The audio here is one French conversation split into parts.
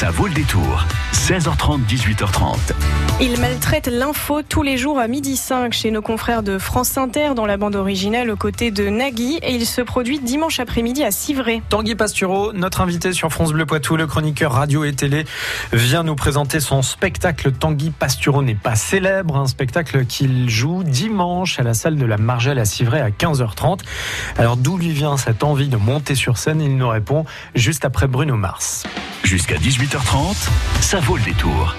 Ça vaut le détour. 16h30, 18h30. Il maltraite l'info tous les jours à midi 5 chez nos confrères de France Inter dans la bande originale aux côtés de Nagui et il se produit dimanche après-midi à Civray. Tanguy Pastureau, notre invité sur France Bleu Poitou, le chroniqueur radio et télé, vient nous présenter son spectacle Tanguy Pastureau n'est pas célèbre, un spectacle qu'il joue dimanche à la salle de la Margelle à Civray à 15h30. Alors d'où lui vient cette envie de monter sur scène? Il nous répond juste après Bruno Mars. Jusqu'à 18h30, ça vaut le détour.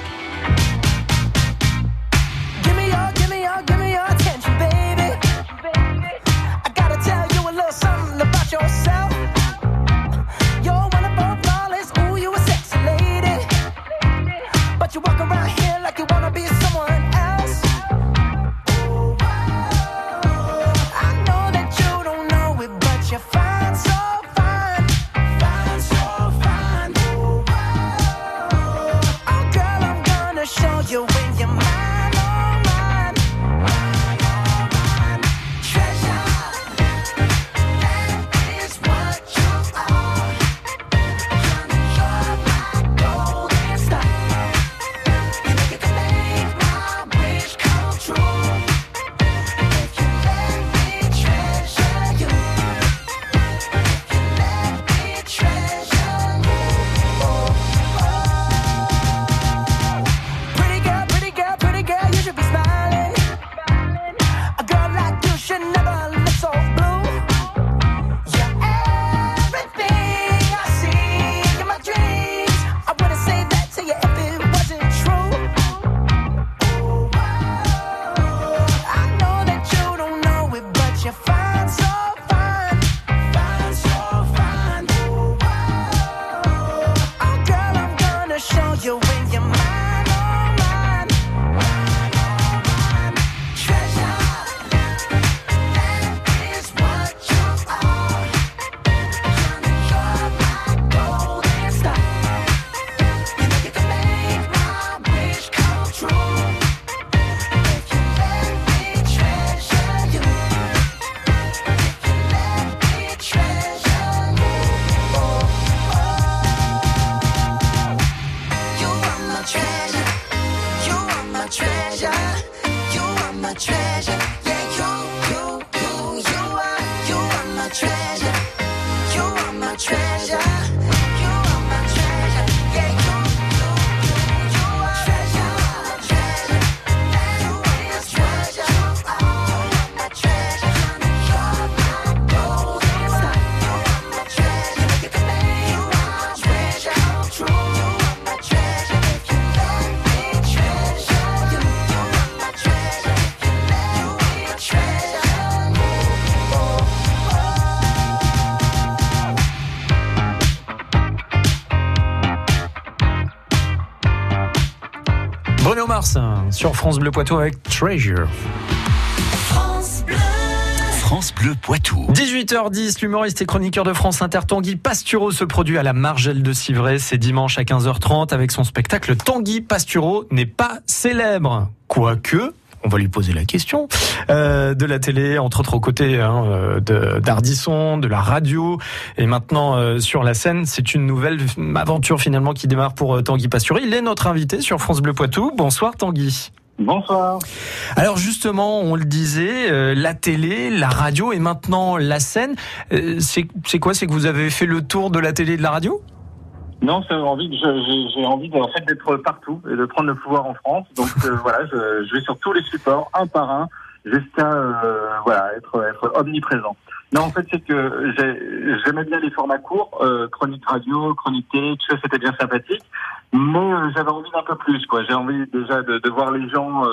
Sur France Bleu Poitou avec Treasure. France Bleu. France Bleu Poitou. 18h10, l'humoriste et chroniqueur de France Inter Tanguy Pastureau se produit à la Margelle de Civray. C'est dimanche à 15h30 avec son spectacle Tanguy Pastureau n'est pas célèbre. Quoique, on va lui poser la question, euh, de la télé, entre autres aux côtés hein, euh, de- d'Ardisson, de la radio, et maintenant euh, sur la scène. C'est une nouvelle aventure finalement qui démarre pour euh, Tanguy Pastureau. Il est notre invité sur France Bleu Poitou. Bonsoir Tanguy. Bonsoir. Alors justement, on le disait, euh, la télé, la radio et maintenant la scène. Euh, c'est c'est quoi? C'est que vous avez fait le tour de la télé et de la radio? Non, c'est envie j'ai j'ai envie d'être partout et de prendre le pouvoir en France. Donc euh, voilà, je, je vais sur tous les supports, un par un, jusqu'à euh, voilà être, être omniprésent. Non, en fait, c'est que j'ai- j'aimais bien les formats courts, euh, chronique radio, chronique télé, tout ça, c'était bien sympathique. Mais euh, j'avais envie d'un peu plus, quoi. J'ai envie déjà de, de voir les gens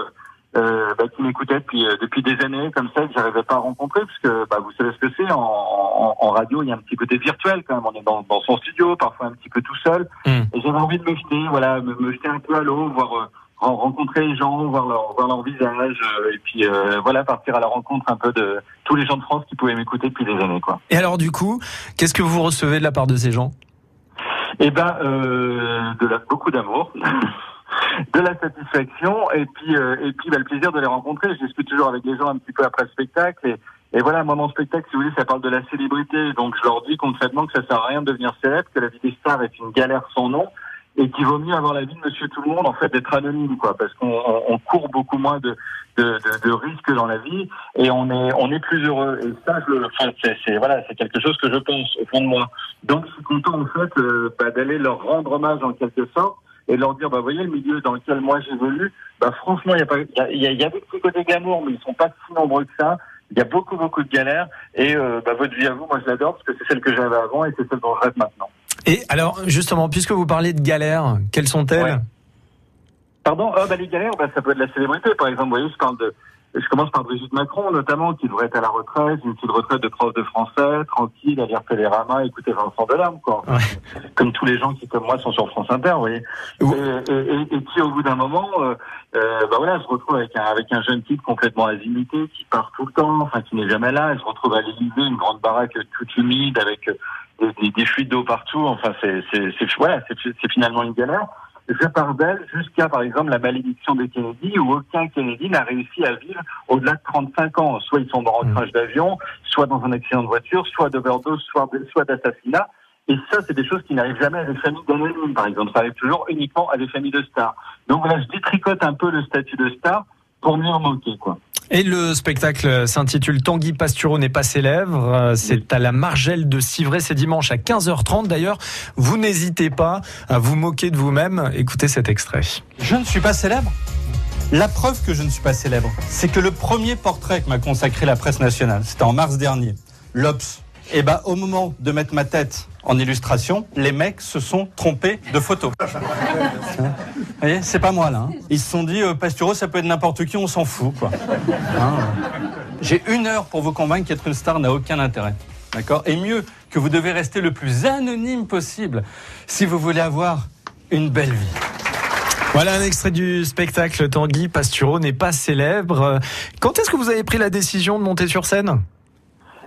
euh, bah, qui m'écoutaient depuis, euh, depuis des années, comme ça, que j'arrivais pas à rencontrer, puisque bah, vous savez ce que c'est. En, en, en radio, il y a un petit côté virtuel quand même. On est dans, dans son studio, parfois un petit peu tout seul. Mm. Et j'avais envie de me jeter, voilà, me, me jeter un peu à l'eau, voir euh, ren- rencontrer les gens, voir leur, voir leur visage, euh, et puis euh, voilà, partir à la rencontre un peu de tous les gens de France qui pouvaient m'écouter depuis des années, quoi. Et alors du coup, qu'est-ce que vous recevez de la part de ces gens? Eh ben, euh, de la, beaucoup d'amour, de la satisfaction, et puis, euh, et puis bah, le plaisir de les rencontrer. Je discute toujours avec les gens un petit peu après le spectacle, et, et voilà, moi mon spectacle, si vous voulez, ça parle de la célébrité, donc je leur dis concrètement que ça sert à rien de devenir célèbre, que la vie des stars est une galère sans nom. et qu'il vaut mieux avoir la vie de Monsieur Tout le Monde en fait d'être anonyme quoi, parce qu'on on- court beaucoup moins de, de, de, risques dans la vie et on est on est plus heureux. Et ça, je, enfin, c'est- voilà, c'est quelque chose que je pense au fond de moi. Donc je suis content en fait euh, bah, d'aller leur rendre hommage en quelque sorte et leur dire bah voyez le milieu dans lequel moi j'évolue, bah franchement il y a pas il y a, y des côtés mais ils sont pas si nombreux que ça. Il y a beaucoup beaucoup de galères et euh, bah, votre vie à vous, moi je l'adore parce que c'est celle que j'avais avant et c'est celle dont je rêve maintenant. Et alors, justement, puisque vous parlez de galères, quelles sont-elles? Ouais. Pardon? Ah bah les galères, bah, ça peut être la célébrité. Par exemple, vous voyez, je parle de, je commence par Brigitte Macron notamment, qui devrait être à la retraite, une petite retraite de prof de français, tranquille, à lire Télérama, écouter Vincent Delarme, quoi. Ouais. Comme tous les gens qui, comme moi, sont sur France Inter, vous voyez. Et, et, et- et qui, au bout d'un moment, euh, euh, bah voilà, se retrouve avec un, avec un jeune type complètement azimité, qui part tout le temps, enfin, qui n'est jamais là. Elle se retrouve à l'Élysée, une grande baraque toute humide, avec euh, des, des- des fuites d'eau partout. Enfin, c'est, c'est, c'est, voilà, c'est, c'est finalement une galère. D'elle jusqu'à, par exemple, la malédiction des Kennedy, où aucun Kennedy n'a réussi à vivre au-delà de 35 ans. Soit ils sont morts en Mm. crash d'avion, soit dans un accident de voiture, soit d'overdose, soit, soit d'assassinat. Et ça, c'est des choses qui n'arrivent jamais à des familles d'anonymes, par exemple. Ça arrive toujours uniquement à des familles de stars. Donc voilà, je détricote un peu le statut de star pour mieux en manquer, quoi. Et le spectacle s'intitule Tanguy Pastureau n'est pas célèbre. C'est à la Margelle de Civray, c'est dimanche à 15h30. D'ailleurs, vous n'hésitez pas à vous moquer de vous-même. Écoutez cet extrait. Je ne suis pas célèbre. La preuve que je ne suis pas célèbre, c'est que le premier portrait que m'a consacré la presse nationale, c'était en mars dernier, l'Obs. Et bah, au moment de mettre ma tête en illustration, les mecs se sont trompés de photo. Vous voyez, c'est pas moi là. hein. Ils se sont dit, euh, Pastureau, ça peut être n'importe qui, on s'en fout. Quoi. Hein, euh. J'ai une heure pour vous convaincre qu'être une star n'a aucun intérêt. D'accord? Et mieux, que vous devez rester le plus anonyme possible si vous voulez avoir une belle vie. Voilà un extrait du spectacle Tanguy Pastureau n'est pas célèbre. Quand est-ce que vous avez pris la décision de monter sur scène?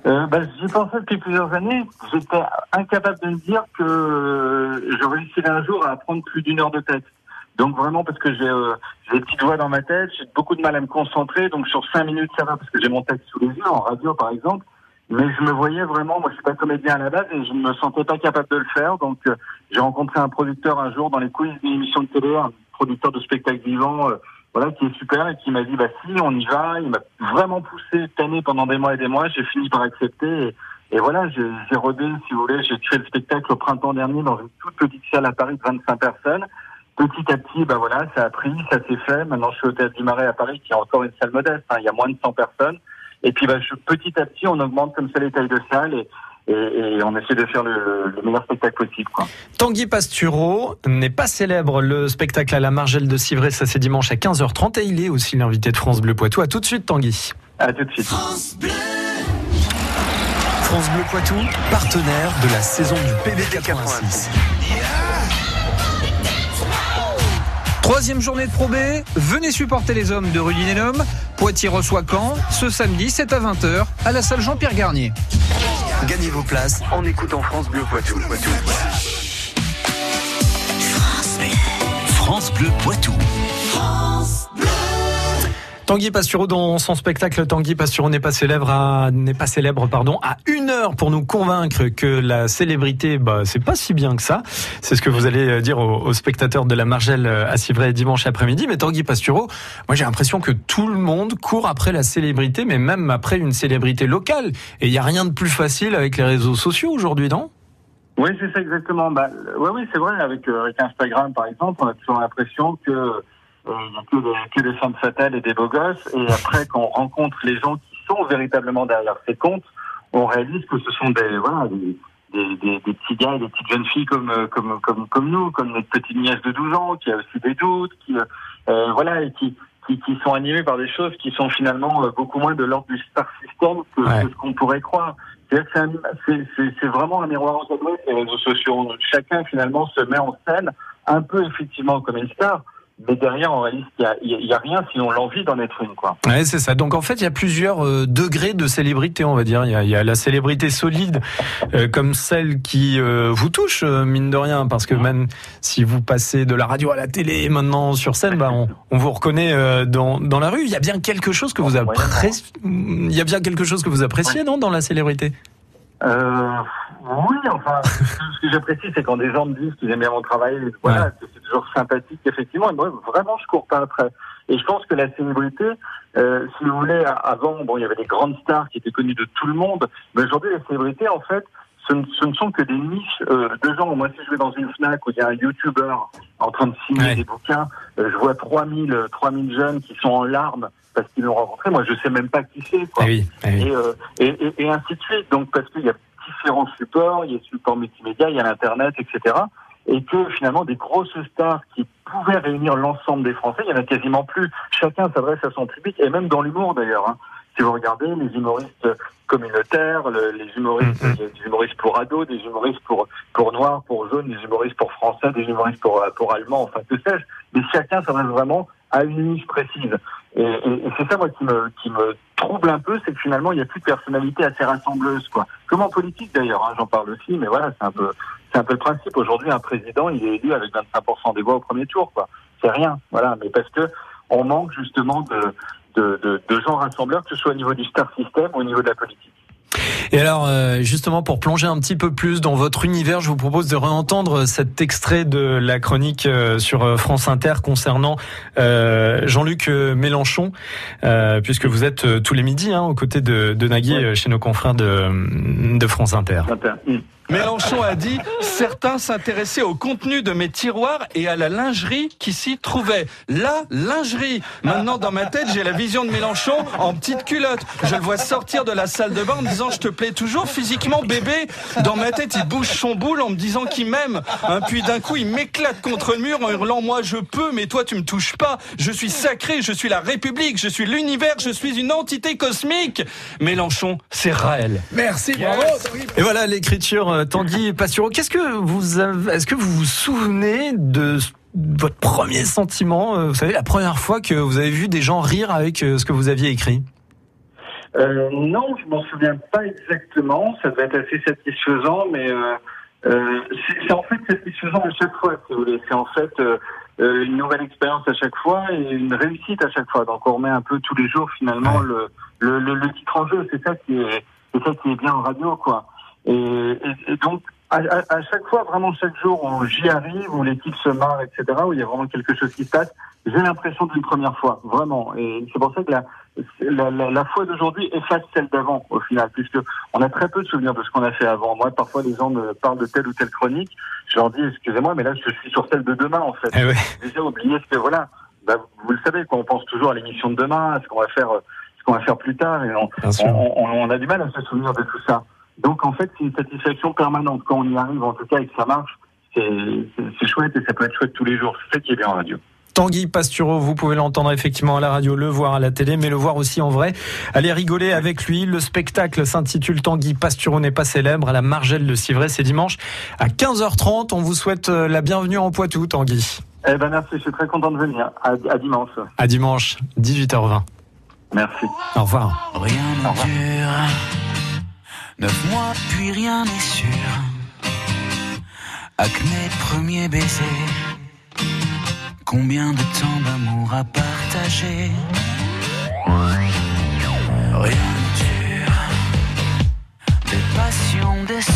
Euh, bah, J'y pensais depuis plusieurs années. J'étais incapable de me dire que euh, je réussirais un jour à apprendre plus d'une heure de texte. Donc vraiment parce que j'ai euh, des petites voix dans ma tête, j'ai beaucoup de mal à me concentrer. Donc sur cinq minutes ça va parce que j'ai mon texte sous les yeux en radio par exemple. Mais je me voyais vraiment, moi je suis pas comédien à la base et je me sentais pas capable de le faire. Donc euh, j'ai rencontré un producteur un jour dans les coulisses d'une émission de télé, un producteur de spectacle vivant, euh, voilà, qui est super et qui m'a dit bah si on y va. Il m'a vraiment poussé, tanné pendant des mois et des mois. J'ai fini par accepter. Et, voilà, j'ai rodé, si vous voulez, j'ai créé le spectacle au printemps dernier dans une toute petite salle à Paris de 25 personnes. Petit à petit, bah voilà, ça a pris, ça s'est fait. Maintenant, je suis au Théâtre du Marais à Paris, qui est encore une salle modeste. hein. il y a moins de 100 personnes. Et puis, bah, je, petit à petit, on augmente comme ça les tailles de salle et, et, et on essaie de faire le, le meilleur spectacle possible. Quoi. Tanguy Pastureau n'est pas célèbre. Le spectacle à la Margelle de Civray, ça c'est dimanche à 15h30 et il est aussi l'invité de France Bleu Poitou. À tout de suite Tanguy. À tout de suite. France Bleu Poitou, partenaire de la saison du PB 86. Troisième journée de Pro B, venez supporter les hommes de Rudinelum. Poitiers reçoit Caen ce samedi, c'est à 20h à la salle Jean-Pierre Garnier. Gagnez vos places en écoutant France Bleu Poitou. France Bleu Poitou. Tanguy Pastureau dans son spectacle Tanguy Pastureau n'est pas célèbre à, n'est pas célèbre pardon à une heure pour nous convaincre que la célébrité bah c'est pas si bien que ça c'est ce que vous allez dire aux, spectateurs de la Margelle à Civray dimanche après-midi mais Tanguy Pastureau moi j'ai l'impression que tout le monde court après la célébrité mais même après une célébrité locale et il y a rien de plus facile avec les réseaux sociaux aujourd'hui non? Oui, c'est ça exactement. Bah, oui, c'est vrai. Avec, euh, avec Instagram, par exemple, on a toujours l'impression que euh, il y a que des, que des femmes fatales et des beaux gosses. Et après, quand on rencontre les gens qui sont véritablement derrière ces comptes, on réalise que ce sont des voilà des, des, des, des petits gars et des petites jeunes filles comme euh, comme comme comme nous, comme notre petite nièce de 12 ans qui a aussi des doutes, qui euh, euh, voilà et qui qui, qui sont animés par des choses qui sont finalement euh, beaucoup moins de l'ordre du star system que, Ouais. ce qu'on pourrait croire. C'est vraiment un miroir en tableau, les réseaux sociaux. Chacun finalement se met en scène un peu effectivement comme une star, mais derrière on réalise qu'il y a- a, rien sinon l'envie d'en être une quoi. Ouais, c'est ça. Donc en fait, il y a plusieurs euh, degrés de célébrité, on va dire. Il y a, il y a la célébrité solide, euh, comme celle qui euh, vous touche, mine de rien, parce que même si vous passez de la radio à la télé, maintenant sur scène, bah, on, on vous reconnaît dans, dans la rue. Il y a bien quelque chose que vous Moyennement. appréciez. Il y a bien quelque chose que vous appréciez, non, dans la célébrité? Oui, enfin, ce que j'apprécie, c'est quand des gens me disent qu'ils aiment bien mon travail. Voilà, Ouais. Toujours sympathique, effectivement. Et moi, vraiment, je cours pas après. Et je pense que la célébrité, euh, si vous voulez, avant, bon, il y avait des grandes stars qui étaient connues de tout le monde. Mais aujourd'hui, la célébrité, en fait, ce ne, ce ne sont que des niches euh, de gens. Moi, si je vais dans une Fnac où il y a un YouTuber en train de signer Ouais. des bouquins, euh, je vois 3000, euh, 3000 jeunes qui sont en larmes parce qu'ils l'ont rencontré. Moi, je sais même pas qui c'est, quoi oui, oui. et, euh, et, et, et ainsi de suite. Donc parce qu'il y a différents supports, il y a le support multimédia, il y a l'internet, etc. Et que finalement des grosses stars qui pouvaient réunir l'ensemble des Français, il y en a quasiment plus. Chacun s'adresse à son public, et même dans l'humour d'ailleurs. hein. Si vous regardez les humoristes communautaires, le- les humoristes, a des humoristes pour ados, des humoristes pour pour noirs, pour jaunes, des humoristes pour français, des humoristes pour pour allemands, enfin que sais-je. Mais chacun s'adresse vraiment à une niche précise. Et, et- et c'est ça moi qui me qui me trouble un peu, c'est que finalement il n'y a plus de personnalité assez rassembleuse, quoi. Comme en politique d'ailleurs, hein, j'en parle aussi, mais voilà, c'est un peu c'est un peu le principe. Aujourd'hui, un président, il est élu avec 25% des voix au premier tour, quoi. C'est rien, voilà. Mais parce que on manque justement de de, de, de gens rassembleurs, que ce soit au niveau du star system ou au niveau de la politique. Et alors, euh, justement, pour plonger un petit peu plus dans votre univers, je vous propose de réentendre cet extrait de la chronique euh, sur euh, France Inter concernant Jean-Luc Mélenchon, puisque vous êtes tous les midis hein, aux côtés de, de Nagui Ouais. chez nos confrères de, de France Inter. Mm. Mélenchon a dit certains s'intéressaient au contenu de mes tiroirs et à la lingerie qui s'y trouvait. La lingerie. Maintenant, dans ma tête, j'ai la vision de Mélenchon en petite culotte. Je le vois sortir de la salle de bain en me disant je te plais toujours physiquement, bébé. Dans ma tête, il bouge son boule en me disant qu'il m'aime. Hein, puis d'un coup, il m'éclate contre le mur en hurlant moi je peux, mais toi tu me touches pas. Je suis sacré, je suis la République, je suis l'univers, je suis une entité cosmique. Mélenchon, c'est Raël. Merci, bravo. Et voilà l'écriture euh, Tanguy Pastureau. Qu'est-ce que vous avez, est-ce que vous vous souvenez de votre premier sentiment, euh, vous savez, la première fois que vous avez vu des gens rire avec euh, ce que vous aviez écrit? Euh, non, je m'en souviens pas exactement. Ça devait être assez satisfaisant, mais euh, euh, c'est c'est en fait satisfaisant à chaque fois, si vous voulez. C'est en fait euh, euh, une nouvelle expérience à chaque fois et une réussite à chaque fois. Donc on remet un peu tous les jours finalement le, le, le, le titre en jeu. C'est ça qui est, c'est ça qui est bien en radio, quoi. Et, et, et donc à, à, à chaque fois, vraiment chaque jour où j'y arrive, où l'équipe se marre, etc., où il y a vraiment quelque chose qui se passe, j'ai l'impression d'une première fois, vraiment. Et c'est pour ça que la, la, la, la fois d'aujourd'hui efface celle d'avant, au final, puisque on a très peu de souvenirs de ce qu'on a fait avant. Moi, parfois, les gens me parlent de telle ou telle chronique, je leur dis, excusez-moi, mais là, je suis sur celle de demain, en fait. Eh ouais. J'ai déjà oublié ce que, voilà, bah, vous le savez, quoi, on pense toujours à l'émission de demain, à ce qu'on va faire, euh, ce qu'on va faire plus tard, et on, on, on- on a du mal à se souvenir de tout ça. Donc, en fait, c'est une satisfaction permanente. Quand on y arrive, en tout cas, et que ça marche, c'est chouette et ça peut être chouette tous les jours. C'est ça qui est bien en radio. Tanguy Pastureau, vous pouvez l'entendre effectivement à la radio, le voir à la télé, mais le voir aussi en vrai. Allez rigoler avec lui. Le spectacle s'intitule Tanguy Pastureau n'est pas célèbre à la Margelle de Civray. C'est dimanche à 15h30. On vous souhaite euh, la bienvenue en Poitou, Tanguy. Eh ben, merci, je suis très content de venir. À, à dimanche. À dimanche, 18h20. Merci. Au revoir. Rien ne dure. Neuf mois, puis rien n'est sûr. Acné, premier baiser. Combien de temps d'amour à partager? Rien ne dure. Des passions, des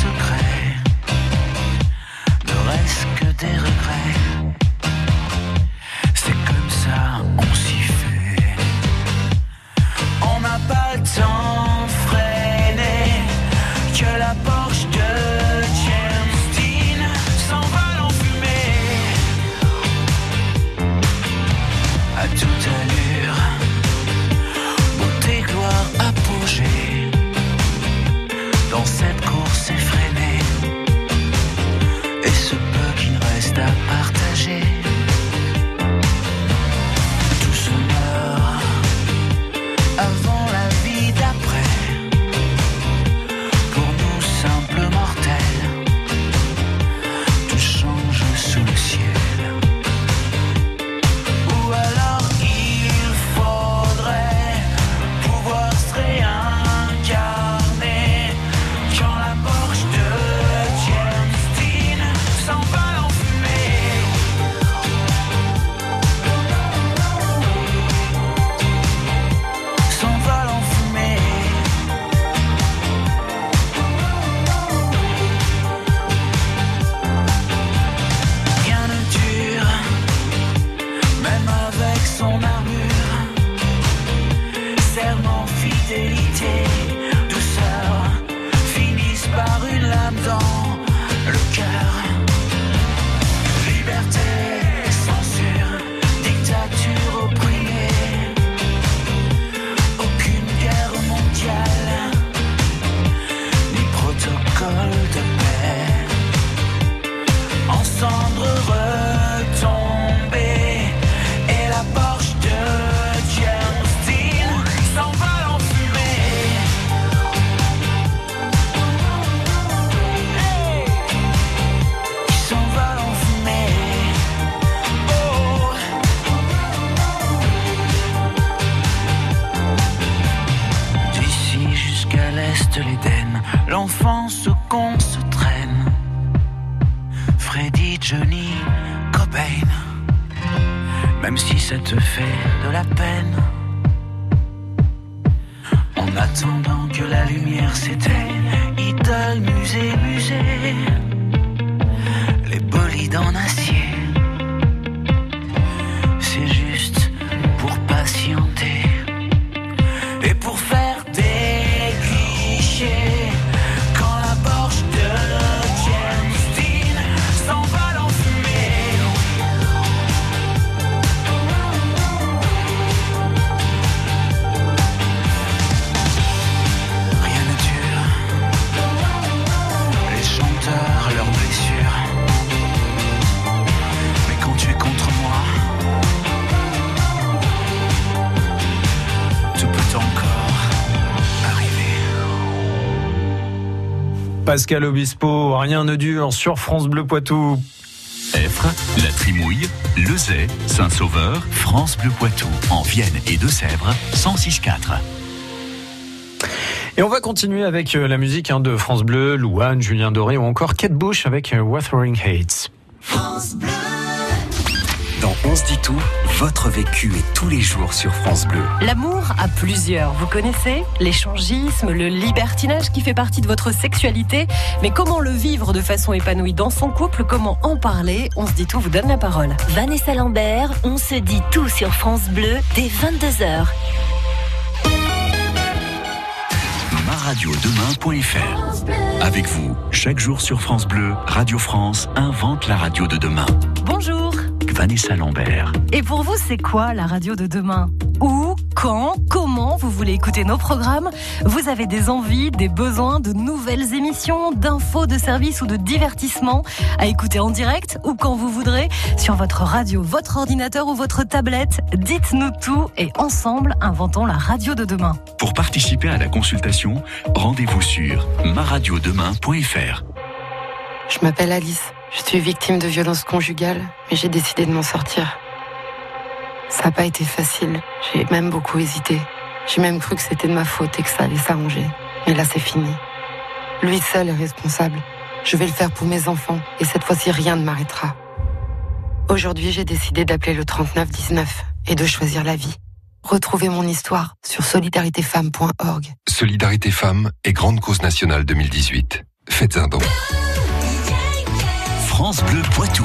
ça te fait de la peine. En attendant que la lumière s'éteigne, idole, musée, musée, Pascal Obispo, rien ne dure sur France Bleu Poitou. Effre, La Trimouille, Lezay, Saint-Sauveur, France Bleu Poitou, en Vienne et Deux-Sèvres, 106.4. Et on va continuer avec euh, la musique hein, de France Bleu, Louane, Julien Doré ou encore Kate Bush avec euh, Wuthering Heights. Dans On se dit tout, votre vécu est tous les jours sur France Bleu. L'amour a plusieurs, vous connaissez L'échangisme, le libertinage qui fait partie de votre sexualité. Mais comment le vivre de façon épanouie dans son couple? Comment en parler? On se dit tout, vous donne la parole. Vanessa Lambert, on se dit tout sur France Bleu dès 22h. maradiodemain.fr Avec vous, chaque jour sur France Bleu, Radio France invente la radio de demain. Bonjour Vanessa Lambert. Et pour vous, c'est quoi la radio de demain? Où, quand, comment? Vous voulez écouter nos programmes? Vous avez des envies, des besoins de nouvelles émissions, d'infos, de services ou de divertissements à écouter en direct ou quand vous voudrez sur votre radio, votre ordinateur ou votre tablette? Dites-nous tout et ensemble, inventons la radio de demain. Pour participer à la consultation, rendez-vous sur maradiodemain.fr. Je m'appelle Alice. Je suis victime de violences conjugales, mais j'ai décidé de m'en sortir. Ça n'a pas été facile. J'ai même beaucoup hésité. J'ai même cru que c'était de ma faute et que ça allait s'arranger. Mais là, c'est fini. Lui seul est responsable. Je vais le faire pour mes enfants et cette fois-ci, rien ne m'arrêtera. Aujourd'hui, j'ai décidé d'appeler le 3919 et de choisir la vie. Retrouvez mon histoire sur solidaritéfemmes.org. Solidarité Femmes et Grande Cause Nationale 2018. Faites un don. France Bleu Poitou.